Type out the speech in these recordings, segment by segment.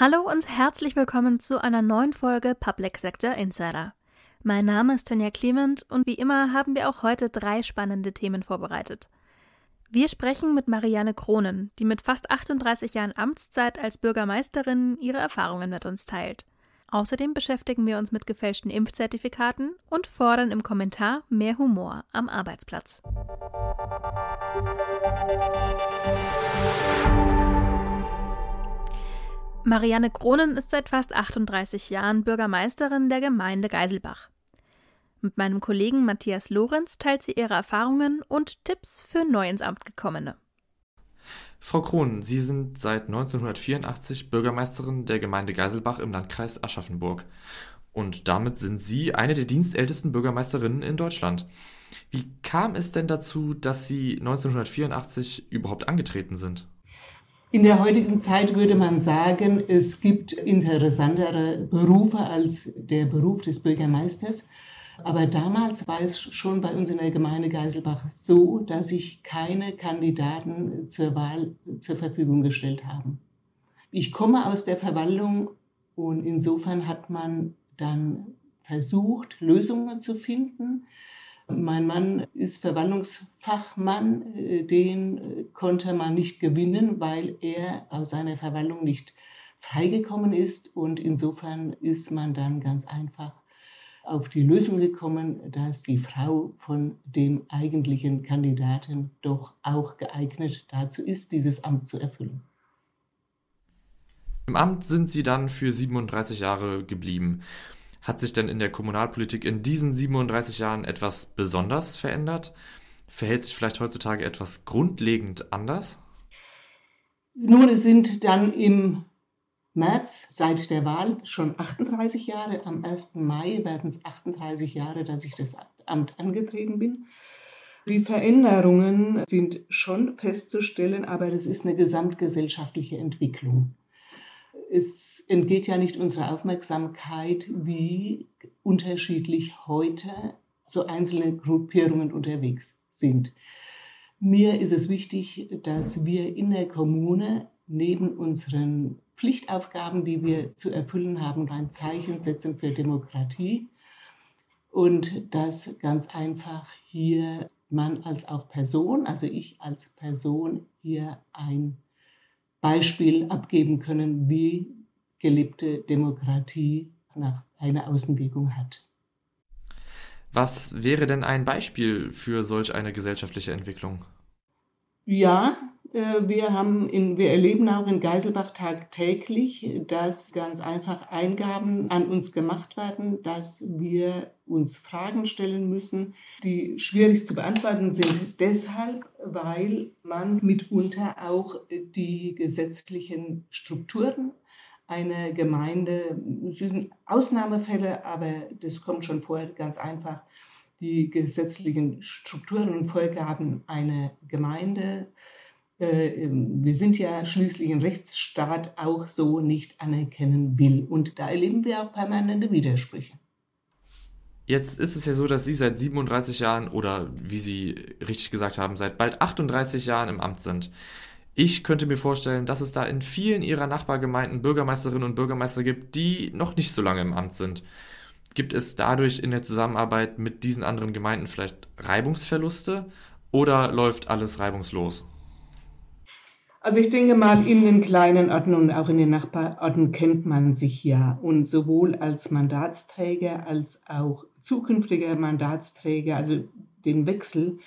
Hallo und herzlich willkommen zu einer neuen Folge Public Sector Insider. Mein Name ist Tanja Clement und wie immer haben wir auch heute drei spannende Themen vorbereitet. Wir sprechen mit Marianne Kronen, die mit fast 38 Jahren Amtszeit als Bürgermeisterin ihre Erfahrungen mit uns teilt. Außerdem beschäftigen wir uns mit gefälschten Impfzertifikaten und fordern im Kommentar mehr Humor am Arbeitsplatz. Marianne Kronen ist seit fast 38 Jahren Bürgermeisterin der Gemeinde Geiselbach. Mit meinem Kollegen Matthias Lorenz teilt sie ihre Erfahrungen und Tipps für neu ins Amt gekommene. Frau Kronen, Sie sind seit 1984 Bürgermeisterin der Gemeinde Geiselbach im Landkreis Aschaffenburg. Und damit sind Sie eine der dienstältesten Bürgermeisterinnen in Deutschland. Wie kam es denn dazu, dass Sie 1984 überhaupt angetreten sind? In der heutigen Zeit würde man sagen, es gibt interessantere Berufe als der Beruf des Bürgermeisters. Aber damals war es schon bei uns in der Gemeinde Geiselbach so, dass sich keine Kandidaten zur Wahl zur Verfügung gestellt haben. Ich komme aus der Verwaltung und insofern hat man dann versucht, Lösungen zu finden. Mein Mann ist Verwaltungsfachmann, äh, den äh, konnte man nicht gewinnen, weil er aus seiner Verwaltung nicht freigekommen ist. Und insofern ist man dann ganz einfach auf die Lösung gekommen, dass die Frau von dem eigentlichen Kandidaten doch auch geeignet dazu ist, dieses Amt zu erfüllen. Im Amt sind Sie dann für 37 Jahre geblieben. Hat sich denn in der Kommunalpolitik in diesen 37 Jahren etwas besonders verändert? Verhält sich vielleicht heutzutage etwas grundlegend anders? Nun, es sind dann im März seit der Wahl schon 38 Jahre. Am 1. Mai werden es 38 Jahre, dass ich das Amt angetreten bin. Die Veränderungen sind schon festzustellen, aber das ist eine gesamtgesellschaftliche Entwicklung es entgeht ja nicht unserer Aufmerksamkeit, wie unterschiedlich heute so einzelne Gruppierungen unterwegs sind. Mir ist es wichtig, dass wir in der Kommune neben unseren Pflichtaufgaben, die wir zu erfüllen haben, ein Zeichen setzen für Demokratie und dass ganz einfach hier man als auch Person, also ich als Person hier ein Beispiel abgeben können, wie gelebte Demokratie nach einer Außenwirkung hat. Was wäre denn ein Beispiel für solch eine gesellschaftliche Entwicklung? Ja, wir, haben in, wir erleben auch in Geiselbach tagtäglich, dass ganz einfach Eingaben an uns gemacht werden, dass wir uns Fragen stellen müssen, die schwierig zu beantworten sind. Deshalb, weil man mitunter auch die gesetzlichen Strukturen einer Gemeinde, sind Ausnahmefälle, aber das kommt schon vor, ganz einfach, die gesetzlichen Strukturen und Vorgaben einer Gemeinde äh, wir sind ja schließlich ein Rechtsstaat, auch so nicht anerkennen will. Und da erleben wir auch permanente Widersprüche. Jetzt ist es ja so, dass Sie seit 37 Jahren oder wie Sie richtig gesagt haben, seit bald 38 Jahren im Amt sind. Ich könnte mir vorstellen, dass es da in vielen Ihrer Nachbargemeinden Bürgermeisterinnen und Bürgermeister gibt, die noch nicht so lange im Amt sind. Gibt es dadurch in der Zusammenarbeit mit diesen anderen Gemeinden vielleicht Reibungsverluste oder läuft alles reibungslos? Also ich denke mal, in den kleinen Orten und auch in den Nachbarorten kennt man sich ja. Und sowohl als Mandatsträger als auch zukünftiger Mandatsträger, also den Wechsel,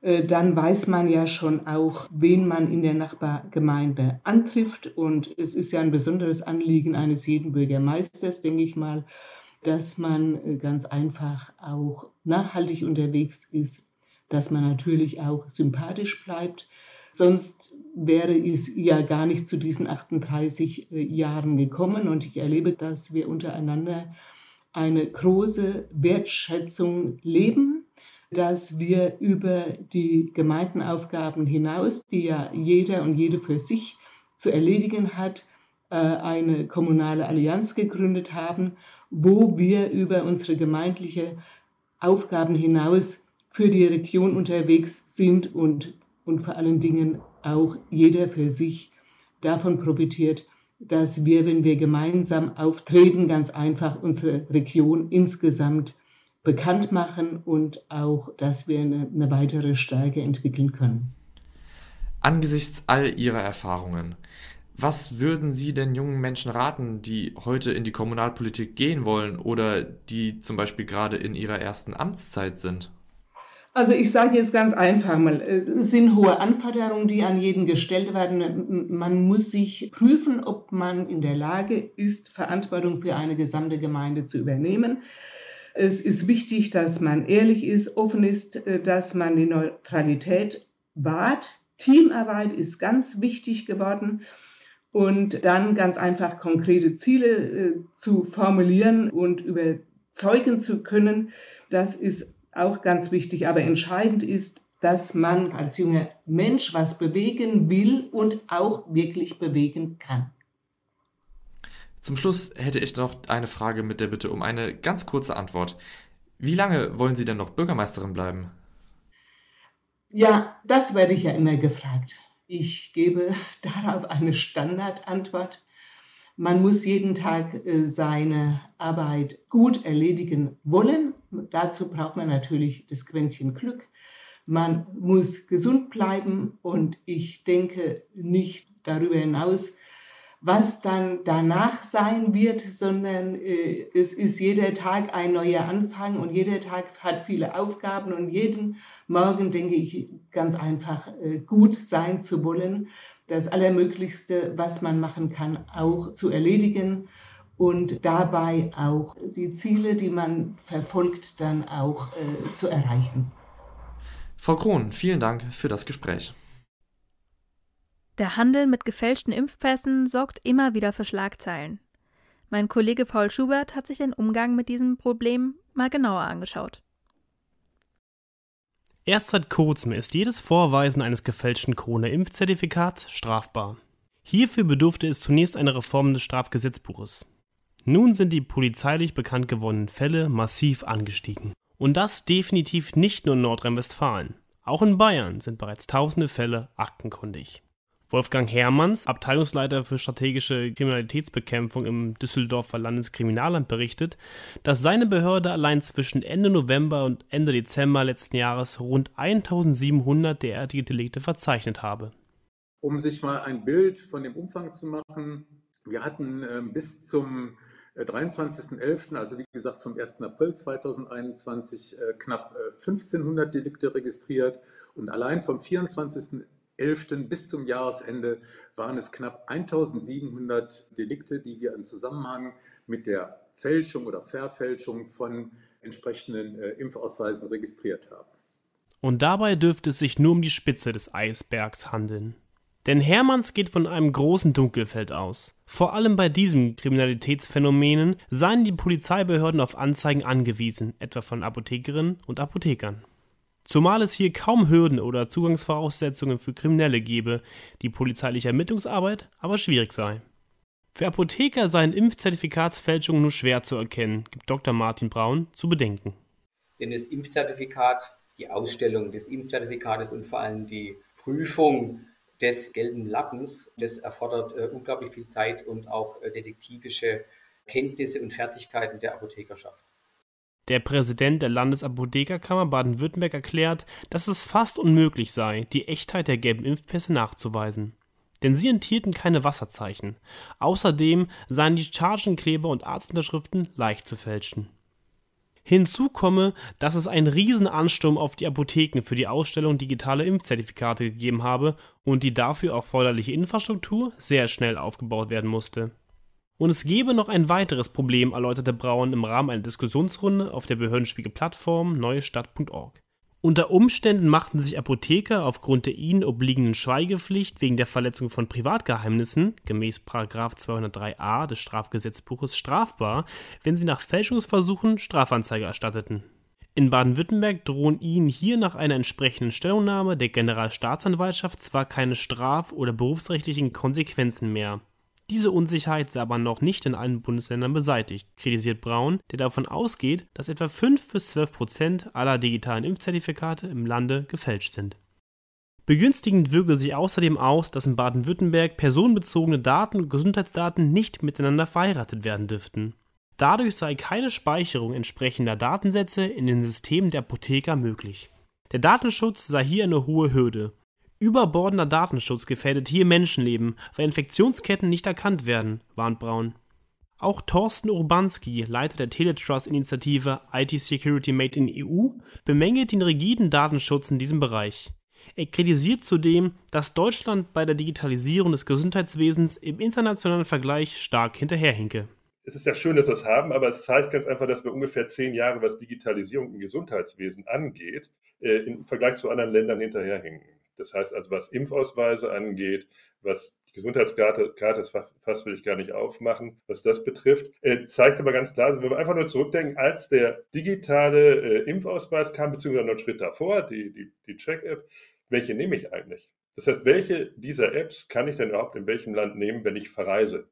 äh, dann weiß man ja schon auch, wen man in der Nachbargemeinde antrifft. Und es ist ja ein besonderes Anliegen eines jeden Bürgermeisters, denke ich mal, dass man äh, ganz einfach auch nachhaltig unterwegs ist, dass man natürlich auch sympathisch bleibt Sonst wäre es ja gar nicht zu diesen 38 äh, Jahren gekommen. Und ich erlebe, dass wir untereinander eine große Wertschätzung leben, dass wir über die Gemeindenaufgaben hinaus, die ja jeder und jede für sich zu erledigen hat, äh, eine kommunale Allianz gegründet haben, wo wir über unsere gemeindliche Aufgaben hinaus für die Region unterwegs sind und und vor allen Dingen auch jeder für sich davon profitiert, dass wir, wenn wir gemeinsam auftreten, ganz einfach unsere Region insgesamt bekannt machen und auch, dass wir eine, eine weitere Stärke entwickeln können. Angesichts all Ihrer Erfahrungen, was würden Sie denn jungen Menschen raten, die heute in die Kommunalpolitik gehen wollen oder die zum Beispiel gerade in ihrer ersten Amtszeit sind? Also ich sage jetzt ganz einfach mal, es sind hohe Anforderungen, die an jeden gestellt werden. Man muss sich prüfen, ob man in der Lage ist, Verantwortung für eine gesamte Gemeinde zu übernehmen. Es ist wichtig, dass man ehrlich ist, offen ist, dass man die Neutralität wahrt. Teamarbeit ist ganz wichtig geworden und dann ganz einfach konkrete Ziele äh, zu formulieren und überzeugen zu können. Das ist auch ganz wichtig. Aber entscheidend ist, dass man als junger Mensch was bewegen will und auch wirklich bewegen kann. Zum Schluss hätte ich noch eine Frage mit der Bitte um eine ganz kurze Antwort. Wie lange wollen Sie denn noch Bürgermeisterin bleiben? Ja, das werde ich ja immer gefragt. Ich gebe darauf eine Standardantwort. Man muss jeden Tag äh, seine Arbeit gut erledigen wollen. Dazu braucht man natürlich das Quäntchen Glück. Man muss gesund bleiben und ich denke nicht darüber hinaus, was dann danach sein wird, sondern äh, es ist jeder Tag ein neuer Anfang und jeder Tag hat viele Aufgaben und jeden Morgen denke ich ganz einfach äh, gut sein zu wollen, das Allermöglichste, was man machen kann, auch zu erledigen und dabei auch die Ziele, die man verfolgt, dann auch äh, zu erreichen. Frau Krohn, vielen Dank für das Gespräch. Der Handel mit gefälschten Impfpässen sorgt immer wieder für Schlagzeilen. Mein Kollege Paul Schubert hat sich den Umgang mit diesem Problem mal genauer angeschaut. Erst seit kurzem ist jedes Vorweisen eines gefälschten Corona-Impfzertifikats strafbar. Hierfür bedurfte es zunächst einer Reform des Strafgesetzbuches. Nun sind die polizeilich bekannt gewordenen Fälle massiv angestiegen. Und das definitiv nicht nur in Nordrhein-Westfalen. Auch in Bayern sind bereits tausende Fälle aktenkundig. Wolfgang Hermanns, Abteilungsleiter für strategische Kriminalitätsbekämpfung im Düsseldorfer Landeskriminalamt, berichtet, dass seine Behörde allein zwischen Ende November und Ende Dezember letzten Jahres rund 1700 derartige Delikte verzeichnet habe. Um sich mal ein Bild von dem Umfang zu machen, wir hatten äh, bis zum 23.11., äh, also wie gesagt vom 1. April 2021, äh, knapp 1500 äh, Delikte registriert und allein vom 24. 11. bis zum Jahresende waren es knapp 1700 Delikte, die wir im Zusammenhang mit der Fälschung oder Verfälschung von entsprechenden Impfausweisen registriert haben. Und dabei dürfte es sich nur um die Spitze des Eisbergs handeln. Denn Hermanns geht von einem großen Dunkelfeld aus. Vor allem bei diesen Kriminalitätsphänomenen seien die Polizeibehörden auf Anzeigen angewiesen, etwa von Apothekerinnen und Apothekern. Zumal es hier kaum Hürden oder Zugangsvoraussetzungen für Kriminelle gebe, die polizeiliche Ermittlungsarbeit aber schwierig sei. Für Apotheker seien Impfzertifikatsfälschungen nur schwer zu erkennen, gibt Dr. Martin Braun zu bedenken. Denn das Impfzertifikat, die Ausstellung des Impfzertifikates und vor allem die Prüfung des gelben Lappens, das erfordert äh, unglaublich viel Zeit und auch äh, detektivische Kenntnisse und Fertigkeiten der Apothekerschaft. Der Präsident der Landesapothekerkammer Baden-Württemberg erklärt, dass es fast unmöglich sei, die Echtheit der gelben Impfpässe nachzuweisen. Denn sie enthielten keine Wasserzeichen. Außerdem seien die Chargenkleber und Arztunterschriften leicht zu fälschen. Hinzu komme, dass es einen Riesenansturm auf die Apotheken für die Ausstellung digitaler Impfzertifikate gegeben habe und die dafür erforderliche Infrastruktur sehr schnell aufgebaut werden musste. Und es gebe noch ein weiteres Problem, erläuterte Braun im Rahmen einer Diskussionsrunde auf der Behördenspiegel-Plattform neuestadt.org. Unter Umständen machten sich Apotheker aufgrund der ihnen obliegenden Schweigepflicht wegen der Verletzung von Privatgeheimnissen gemäß 203a des Strafgesetzbuches strafbar, wenn sie nach Fälschungsversuchen Strafanzeige erstatteten. In Baden-Württemberg drohen ihnen hier nach einer entsprechenden Stellungnahme der Generalstaatsanwaltschaft zwar keine straf- oder berufsrechtlichen Konsequenzen mehr diese Unsicherheit sei aber noch nicht in allen Bundesländern beseitigt, kritisiert Braun, der davon ausgeht, dass etwa 5 bis 12 Prozent aller digitalen Impfzertifikate im Lande gefälscht sind. Begünstigend wirke sich außerdem aus, dass in Baden-Württemberg personenbezogene Daten und Gesundheitsdaten nicht miteinander verheiratet werden dürften. Dadurch sei keine Speicherung entsprechender Datensätze in den Systemen der Apotheker möglich. Der Datenschutz sei hier eine hohe Hürde. Überbordender Datenschutz gefährdet hier Menschenleben, weil Infektionsketten nicht erkannt werden, warnt Braun. Auch Thorsten Urbanski, Leiter der Teletrust-Initiative IT Security Made in EU, bemängelt den rigiden Datenschutz in diesem Bereich. Er kritisiert zudem, dass Deutschland bei der Digitalisierung des Gesundheitswesens im internationalen Vergleich stark hinterherhinke. Es ist ja schön, dass wir es haben, aber es zeigt ganz einfach, dass wir ungefähr zehn Jahre, was Digitalisierung im Gesundheitswesen angeht, äh, im Vergleich zu anderen Ländern hinterherhinken. Das heißt also, was Impfausweise angeht, was die Gesundheitskarte, Karte, das Fass will ich gar nicht aufmachen, was das betrifft, äh, zeigt aber ganz klar, also wenn wir einfach nur zurückdenken, als der digitale äh, Impfausweis kam, beziehungsweise noch einen Schritt davor, die, die, die Check-App, welche nehme ich eigentlich? Das heißt, welche dieser Apps kann ich denn überhaupt in welchem Land nehmen, wenn ich verreise?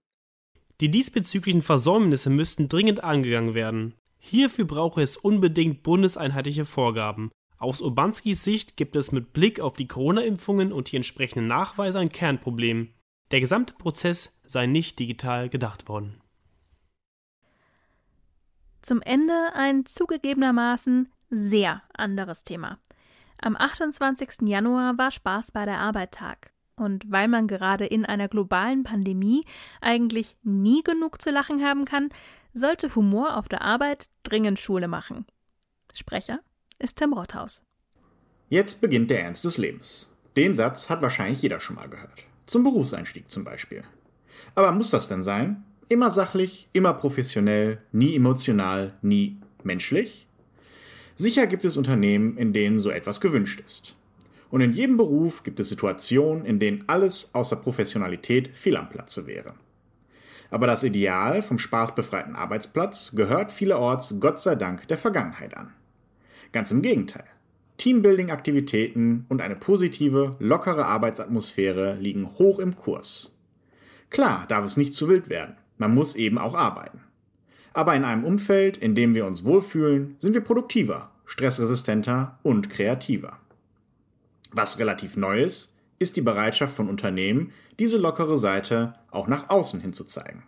Die diesbezüglichen Versäumnisse müssten dringend angegangen werden. Hierfür brauche es unbedingt bundeseinheitliche Vorgaben. Aus Urbanskis Sicht gibt es mit Blick auf die Corona-Impfungen und die entsprechenden Nachweise ein Kernproblem. Der gesamte Prozess sei nicht digital gedacht worden. Zum Ende ein zugegebenermaßen sehr anderes Thema. Am 28. Januar war Spaß bei der Arbeit Tag. Und weil man gerade in einer globalen Pandemie eigentlich nie genug zu lachen haben kann, sollte Humor auf der Arbeit dringend Schule machen. Sprecher ist Tim Rothaus. Jetzt beginnt der Ernst des Lebens. Den Satz hat wahrscheinlich jeder schon mal gehört. Zum Berufseinstieg zum Beispiel. Aber muss das denn sein? Immer sachlich, immer professionell, nie emotional, nie menschlich? Sicher gibt es Unternehmen, in denen so etwas gewünscht ist. Und in jedem Beruf gibt es Situationen, in denen alles außer Professionalität fehl am Platze wäre. Aber das Ideal vom spaßbefreiten Arbeitsplatz gehört vielerorts Gott sei Dank der Vergangenheit an. Ganz im Gegenteil. Teambuilding-Aktivitäten und eine positive, lockere Arbeitsatmosphäre liegen hoch im Kurs. Klar darf es nicht zu wild werden, man muss eben auch arbeiten. Aber in einem Umfeld, in dem wir uns wohlfühlen, sind wir produktiver, stressresistenter und kreativer. Was relativ neu ist, ist die Bereitschaft von Unternehmen, diese lockere Seite auch nach außen hin zu zeigen.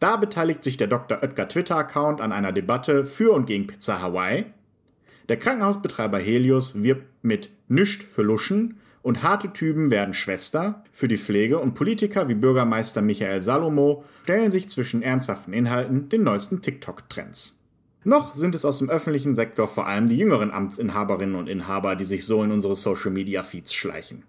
Da beteiligt sich der Dr. Oetker Twitter-Account an einer Debatte für und gegen Pizza Hawaii. Der Krankenhausbetreiber Helios wirbt mit Nischt für Luschen und harte Typen werden Schwester für die Pflege und Politiker wie Bürgermeister Michael Salomo stellen sich zwischen ernsthaften Inhalten den neuesten TikTok-Trends. Noch sind es aus dem öffentlichen Sektor vor allem die jüngeren Amtsinhaberinnen und Inhaber, die sich so in unsere Social-Media-Feeds schleichen.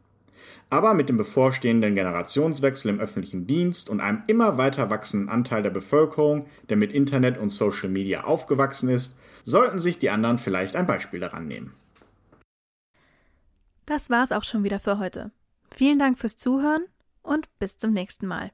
Aber mit dem bevorstehenden Generationswechsel im öffentlichen Dienst und einem immer weiter wachsenden Anteil der Bevölkerung, der mit Internet und Social Media aufgewachsen ist, sollten sich die anderen vielleicht ein Beispiel daran nehmen. Das war's auch schon wieder für heute. Vielen Dank fürs Zuhören und bis zum nächsten Mal.